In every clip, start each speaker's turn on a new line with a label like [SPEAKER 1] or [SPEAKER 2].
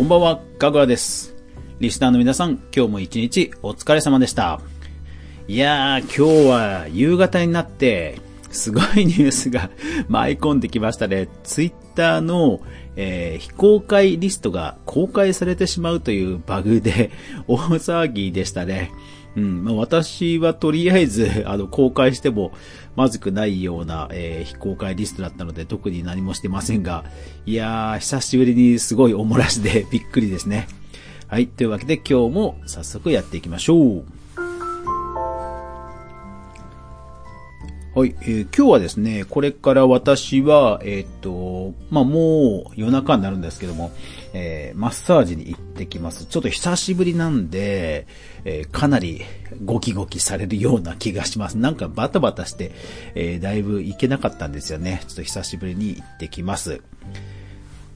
[SPEAKER 1] こんばんは、かぐわです。リスナーの皆さん、今日も一日お疲れ様でした。いやー、今日は夕方になって、すごいニュースが 舞い込んできましたね。ツイッターの、えー非公開リストが公開されてしまうというバグで大騒ぎでしたね。うん、まあ、私はとりあえず、あの、公開してもまずくないような、えー非公開リストだったので特に何もしてませんが、いやー、久しぶりにすごいおもらしで びっくりですね。はい。というわけで今日も早速やっていきましょう。はい、えー今日はですね、これから私は、えーっと、まあ、もう夜中になるんですけども、えーマッサージに行ってきます。ちょっと久しぶりなんで、えーかなりゴキゴキされるような気がします。なんかバタバタして、えーだいぶ行けなかったんですよね。ちょっと久しぶりに行ってきます。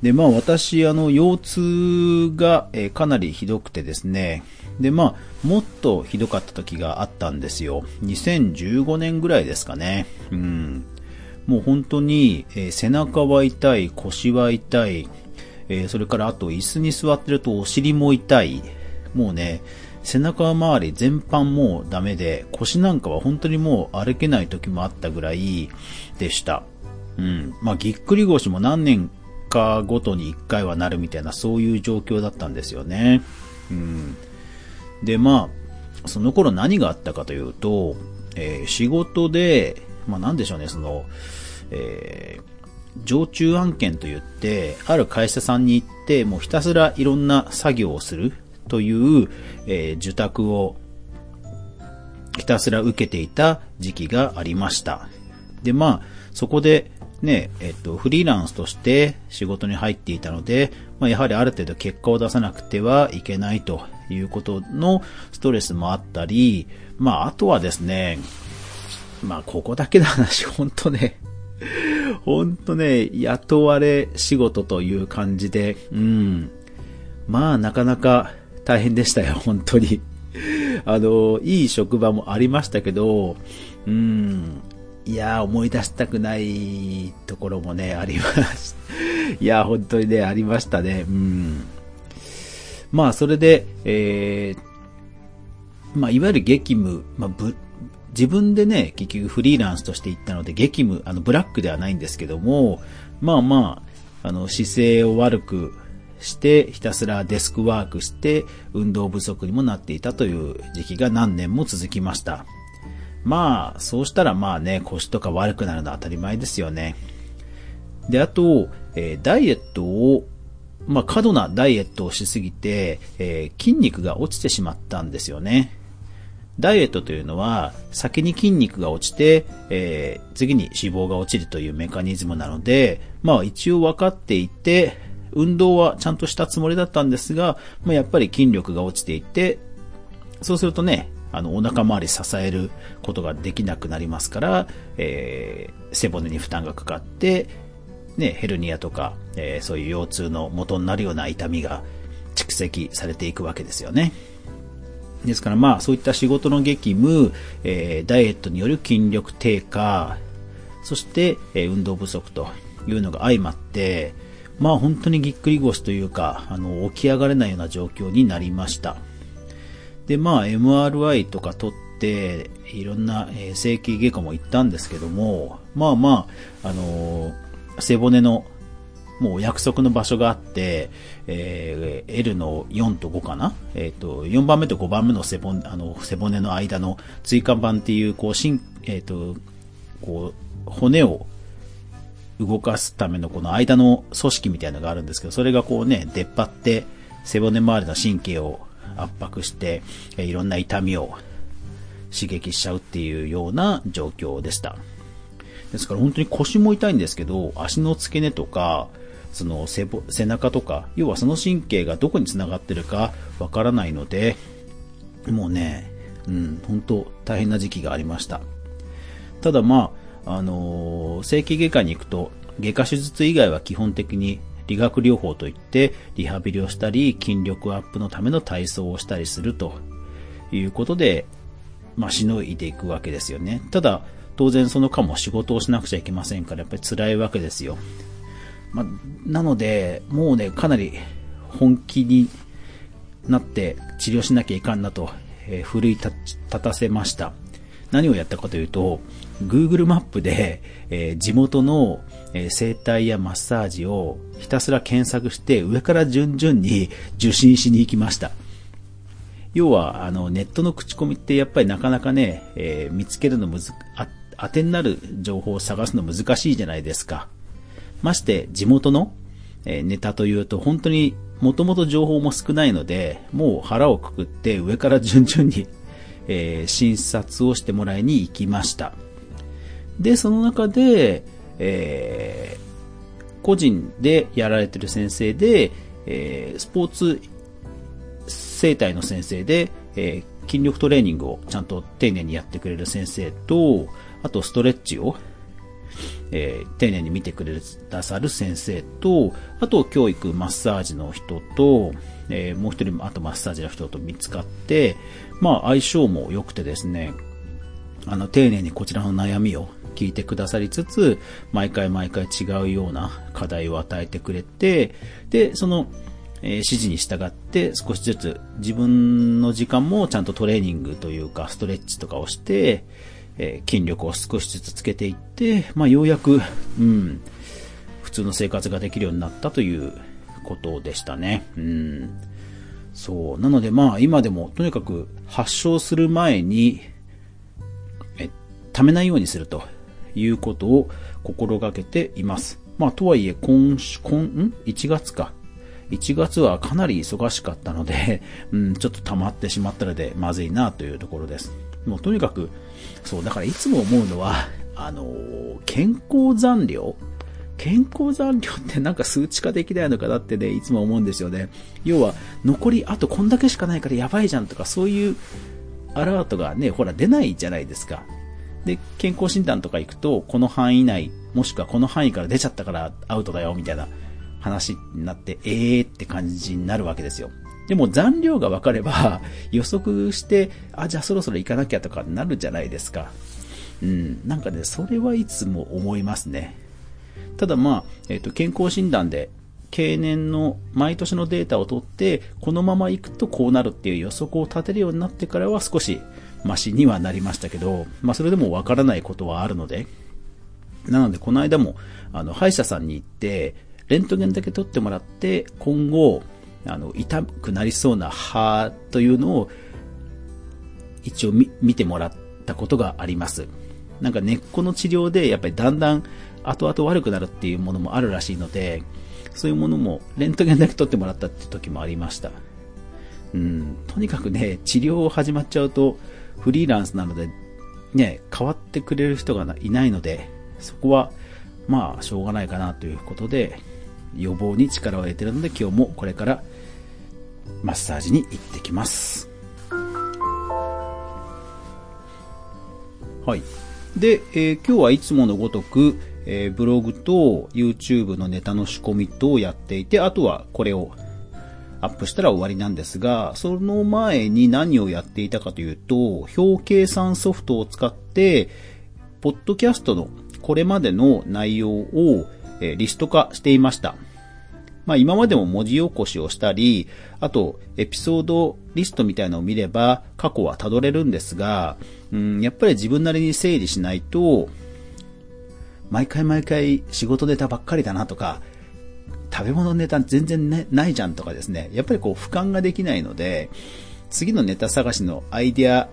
[SPEAKER 1] で、まあ私、あの、腰痛が、えーかなりひどくてですね。で、まあ、もっとひどかった時があったんですよ。2015年ぐらいですかね。うん。もう本当に、えー背中は痛い、腰は痛い、えーそれからあと椅子に座ってるとお尻も痛い。もうね、背中周り全般もうダメで、腰なんかは本当にもう歩けない時もあったぐらいでした。うん。まあ、ぎっくり腰も何年かごとに1回はなるみたいな、そういう状況だったんですよね。うん。で、まあ、その頃何があったかというと、えー仕事で、まあなんでしょうね、その、えー常駐案件といって、ある会社さんに行って、もうひたすらいろんな作業をするという、えー受託をひたすら受けていた時期がありました。で、まあ、そこで、ね、えっと、フリーランスとして仕事に入っていたので、まあ、やはりある程度結果を出さなくてはいけないということのストレスもあったり、まあ、あとはですね、まあ、ここだけの話、本当ね、本当ね、雇われ仕事という感じで、うん。まあ、なかなか大変でしたよ、本当に。あの、いい職場もありましたけど、うん。いや、思い出したくないところもね、あります。いや、本当にね、ありましたね。うん。まあ、それで、えー、まあ、いわゆる激務、まあ、ぶ、自分でね、結局フリーランスとして行ったので、激務、あの、ブラックではないんですけども、まあまあ、あの、姿勢を悪くして、ひたすらデスクワークして、運動不足にもなっていたという時期が何年も続きました。まあ、そうしたらまあね、腰とか悪くなるのは当たり前ですよね。で、あと、えーダイエットを、まあ、過度なダイエットをしすぎて、えー筋肉が落ちてしまったんですよね。ダイエットというのは、先に筋肉が落ちて、えー次に脂肪が落ちるというメカニズムなので、まあ一応分かっていて、運動はちゃんとしたつもりだったんですが、まあやっぱり筋力が落ちていて、そうするとね、あの、お腹周り支えることができなくなりますから、えー背骨に負担がかかって、ね、ヘルニアとか、えーそういう腰痛の元になるような痛みが蓄積されていくわけですよね。ですからまあそういった仕事の激務、えーダイエットによる筋力低下、そして、えー運動不足というのが相まって、まあ本当にぎっくり腰というか、あの、起き上がれないような状況になりました。で、まあ MRI とか取って、いろんな、えー整形外科も行ったんですけども、まあまあ、あのー背骨のもう約束の場所があって、えー L の4と5かな？えっ、と、4番目と5番目の背骨、あの、背骨の間の椎間板っていう、こう、しん、えっ、と、こう、骨を動かすためのこの間の組織みたいなのがあるんですけど、それがこうね、出っ張って、背骨周りの神経を圧迫して、えいろんな痛みを刺激しちゃうっていうような状況でした。ですから本当に腰も痛いんですけど、足の付け根とか、その背背中とか、要はその神経がどこに繋がってるかわからないので、もうね、うん、本当大変な時期がありました。ただまあ、あのー整形外科に行くと、外科手術以外は基本的に理学療法といって、リハビリをしたり、筋力アップのための体操をしたりするということで、まあ、しのいでいくわけですよね。ただ、当然その間も仕事をしなくちゃいけませんから、やっぱり辛いわけですよ。まあ、なので、もうね、かなり本気になって治療しなきゃいかんなと、えー、奮い立たせました。何をやったかというと、Google マップで、えー、地元の、えー、整体やマッサージをひたすら検索して上から順々に受診しに行きました。要は、あの、ネットの口コミってやっぱりなかなかね、えー、見つけるのむず、あ、当てになる情報を探すの難しいじゃないですか。まして、地元の、ネタというと本当にもともと情報も少ないので、もう腹をくくって上から順々に、え、診察をしてもらいに行きました。で、その中で、えー、個人でやられてる先生で、えー、スポーツ生態の先生で、えー、筋力トレーニングをちゃんと丁寧にやってくれる先生と、あとストレッチを、えー、丁寧に見てくれださる先生と、あと教育、マッサージの人と、えー、もう一人、あとマッサージの人と見つかって、まあ相性も良くてですね、あの、丁寧にこちらの悩みを聞いてくださりつつ、毎回毎回違うような課題を与えてくれて、で、その、え、指示に従って少しずつ自分の時間もちゃんとトレーニングというかストレッチとかをして、えー、筋力を少しずつつけていって、まあ、ようやく、うん、普通の生活ができるようになったということでしたね。うん。そう。なのでまあ今でもとにかく発症する前に、え、溜めないようにするということを心がけています。まあとはいえ今週、今、ん ?1 月か。1月はかなり忙しかったので、うん、ちょっと溜まってしまったのでまずいなというところです。もうとにかく、そう、だからいつも思うのは、あの、健康残量健康残量ってなんか数値化できないのかなってね、いつも思うんですよね。要は、残りあとこんだけしかないからやばいじゃんとか、そういうアラートがね、ほら出ないじゃないですか。で、健康診断とか行くと、この範囲内、もしくはこの範囲から出ちゃったからアウトだよ、みたいな話になって、えーって感じになるわけですよ。でも残量が分かれば 予測して、あ、じゃあそろそろ行かなきゃとかなるじゃないですか。うん。なんかね、それはいつも思いますね。ただまあ、えっ、と、健康診断で経年の毎年のデータを取って、このまま行くとこうなるっていう予測を立てるようになってからは少しマシにはなりましたけど、まあそれでもわからないことはあるので、なのでこの間も、あの、歯医者さんに行って、レントゲンだけ取ってもらって、今後、あの、痛くなりそうな歯というのを、一応見てもらったことがあります。なんか根っこの治療で、やっぱりだんだん後々悪くなるっていうものもあるらしいので、そういうものも、レントゲンだけ取ってもらったって時もありました。うん、とにかくね、治療を始まっちゃうと、フリーランスなので、ね、変わってくれる人がいないので、そこは、まあ、しょうがないかなということで、予防に力を入れてるので、今日もこれからマッサージに行ってきます。はい。で、えー、今日はいつものごとく、えー、ブログと YouTube のネタの仕込みとやっていて、あとはこれをアップしたら終わりなんですが、その前に何をやっていたかというと、表計算ソフトを使って、ポッドキャストのこれまでの内容を、リスト化していました。まあ今までも文字起こしをしたり、あとエピソードリストみたいなのを見れば過去は辿れるんですが、うん、やっぱり自分なりに整理しないと、毎回毎回仕事ネタばっかりだなとか、食べ物ネタ全然、ね、ないじゃんとかですね、やっぱりこう俯瞰ができないので、次のネタ探しのアイデア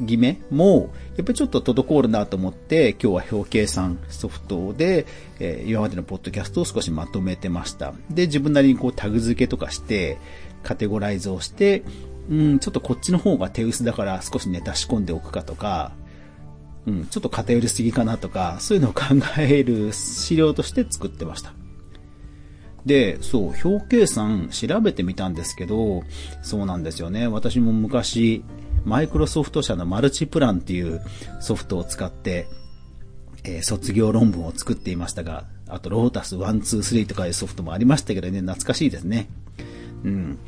[SPEAKER 1] 決めも、やっぱりちょっと滞るなと思って、今日は表計算ソフトで、えー、今までのポッドキャストを少しまとめてました。で、自分なりにこうタグ付けとかして、カテゴライズをして、うん、ちょっとこっちの方が手薄だから少しネタ仕込んでおくかとか、うん、ちょっと偏りすぎかなとか、そういうのを考える資料として作ってました。で、そう、表計算調べてみたんですけど、そうなんですよね。私も昔、マイクロソフト社のマルチプランっていうソフトを使って、えー、卒業論文を作っていましたが、あとロータス123とかいうソフトもありましたけどね、懐かしいですね。うん。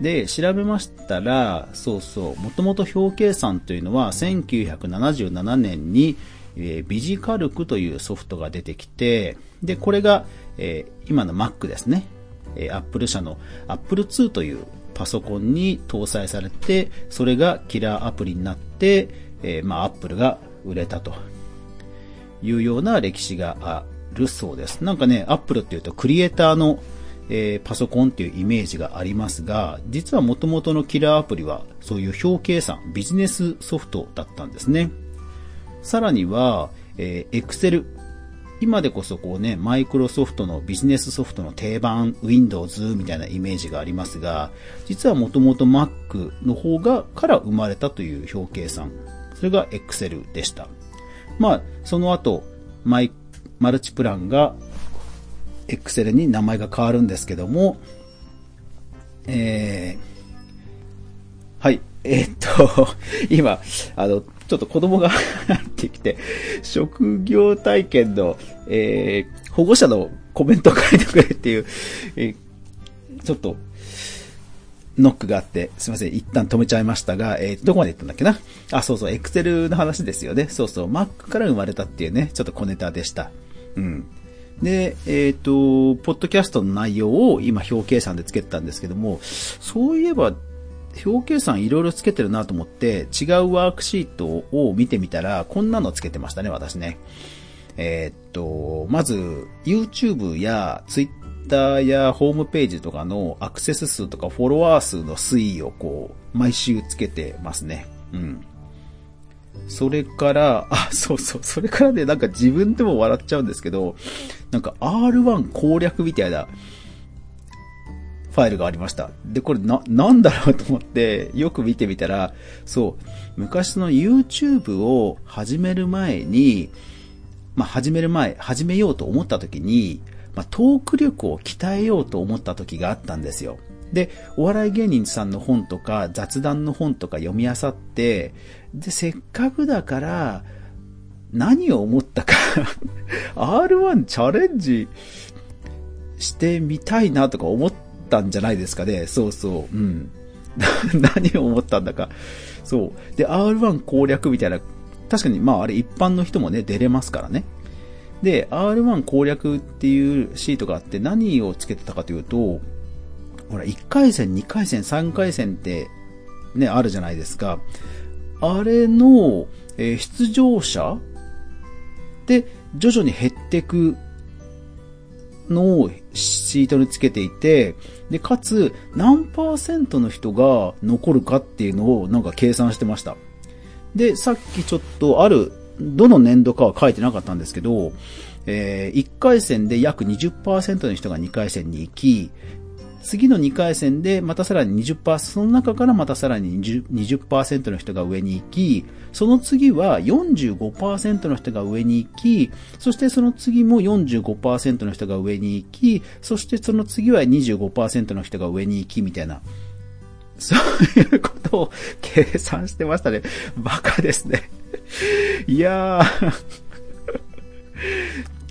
[SPEAKER 1] で、調べましたら、そうそう、もともと表計算というのは1977年に、えー、ビジカルクというソフトが出てきて、で、これが、えー、今の Mac ですね。えー、Apple 社の Apple II というパソコンに搭載されて、それがキラーアプリになって、えー、まあ、Apple が売れたというような歴史があるそうです。なんかね、Apple っていうとクリエイターのえー、パソコンっていうイメージがありますが、実は元々のキラーアプリはそういう表計算、ビジネスソフトだったんですね。さらには、えー、Excel。今でこそこうね、マイクロソフトのビジネスソフトの定番、Windows みたいなイメージがありますが、実はもともと Mac の方が、から生まれたという表計算。それが Excel でした。まあ、その後、マイ、マルチプランが Excel に名前が変わるんですけども、えー、はい、えー、っと、今、あの、ちょっと子供が 入ってきて、職業体験の、えー、保護者のコメントを書いてくれっていう、えー、ちょっと、ノックがあって、すいません、一旦止めちゃいましたが、えー、どこまで行ったんだっけな？あ、そうそう、エクセルの話ですよね。そうそう、Mac から生まれたっていうね、ちょっと小ネタでした。うん。で、えっ、ー、と、ポッドキャストの内容を今表計算でつけてたんですけども、そういえば、表計算いろいろつけてるなと思って、違うワークシートを見てみたら、こんなのつけてましたね、私ね。えっ、と、まず、YouTube や Twitter やホームページとかのアクセス数とかフォロワー数の推移をこう、毎週つけてますね。うん。それから、あ、そうそう、それからね、なんか自分でも笑っちゃうんですけど、なんか R1 攻略みたいなファイルがありました。で、これな、なんだろうと思って、よく見てみたら、そう、昔の YouTube を始める前に、まあ、始める前、始めようと思った時に、まあ、トーク力を鍛えようと思った時があったんですよ。で、お笑い芸人さんの本とか雑談の本とか読み漁って、で、せっかくだから、何を思ったか R1 チャレンジしてみたいなとか思っったんじゃないですかね。そうそう。うん。何を思ったんだか。そう。で、R1 攻略みたいな、確かにまああれ一般の人もね、出れますからね。で、R1 攻略っていうシートがあって何をつけてたかというと、ほら、1回戦、2回戦、3回戦ってね、あるじゃないですか。あれの、えー、出場者で徐々に減っていくのをシートにつけていて、で、かつ何パーセントの人が残るかっていうのをなんか計算してました。で、さっきちょっとある、どの年度かは書いてなかったんですけど、えー、1回戦で約20%の人が2回戦に行き、次の2回戦でまたさらに20%、その中からまたさらに 20%, 20の人が上に行き、その次は45%の人が上に行き、そしてその次も45%の人が上に行き、そしてその次は25%の人が上に行き、みたいな。そういうことを計算してましたね。バカですね。いやー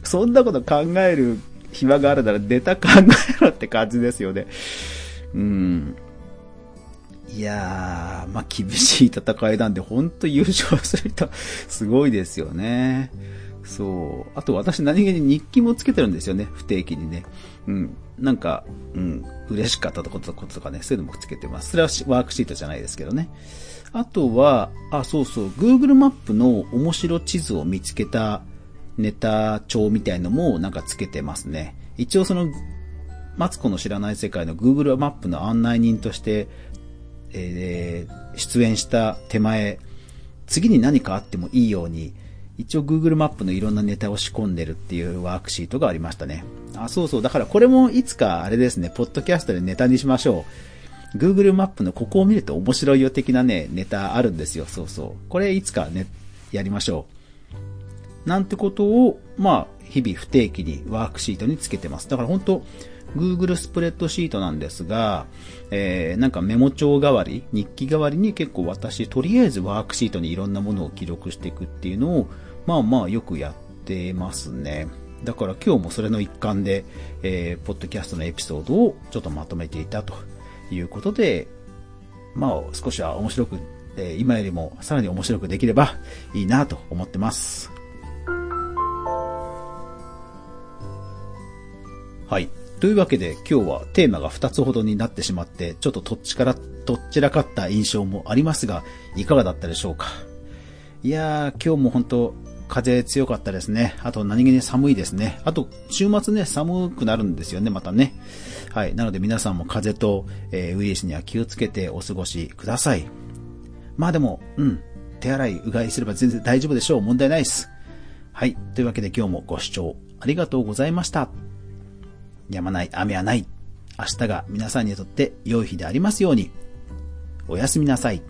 [SPEAKER 1] そんなこと考える暇があるならネタ考えろって感じですよね。うん。いやー、まあ、厳しい戦いなんで、ほんと優勝する人、すごいですよね。そう。あと私何気に日記もつけてるんですよね、不定期にね。うん。なんか、うん、嬉しかったとこととかね、そういうのもつけてます。それはワークシートじゃないですけどね。あとは、あ、そうそう、Google マップの面白地図を見つけたネタ帳みたいのもなんかつけてますね。一応その、マツコの知らない世界の Google マップの案内人として、えー、出演した手前、次に何かあってもいいように、一応 Google マップのいろんなネタを仕込んでるっていうワークシートがありましたね。あ、そうそう。だからこれもいつかあれですね、ポッドキャストでネタにしましょう。Google マップのここを見ると面白いよ的なね、ネタあるんですよ。そうそう。これいつかね、やりましょう。なんてことを、まあ、日々不定期にワークシートにつけてます。だから本当 Google スプレッドシートなんですが、えー、なんかメモ帳代わり、日記代わりに結構私、とりあえずワークシートにいろんなものを記録していくっていうのを、まあまあよくやってますね。だから今日もそれの一環で、えー、ポッドキャストのエピソードをちょっとまとめていたということで、まあ少しは面白く、えー、今よりもさらに面白くできればいいなと思ってます。はい。というわけで今日はテーマが2つほどになってしまって、ちょっととっちから、とっちらかった印象もありますが、いかがだったでしょうか？いやー、今日も本当風強かったですね。あと何気に寒いですね。あと、週末ね、寒くなるんですよね、またね。はい。なので皆さんも風と、えー、ウイルスには気をつけてお過ごしください。まあでも、うん。手洗い、うがいすれば全然大丈夫でしょう。問題ないです。はい。というわけで今日もご視聴ありがとうございました。やまない雨はない。明日が皆さんにとって良い日でありますように。おやすみなさい。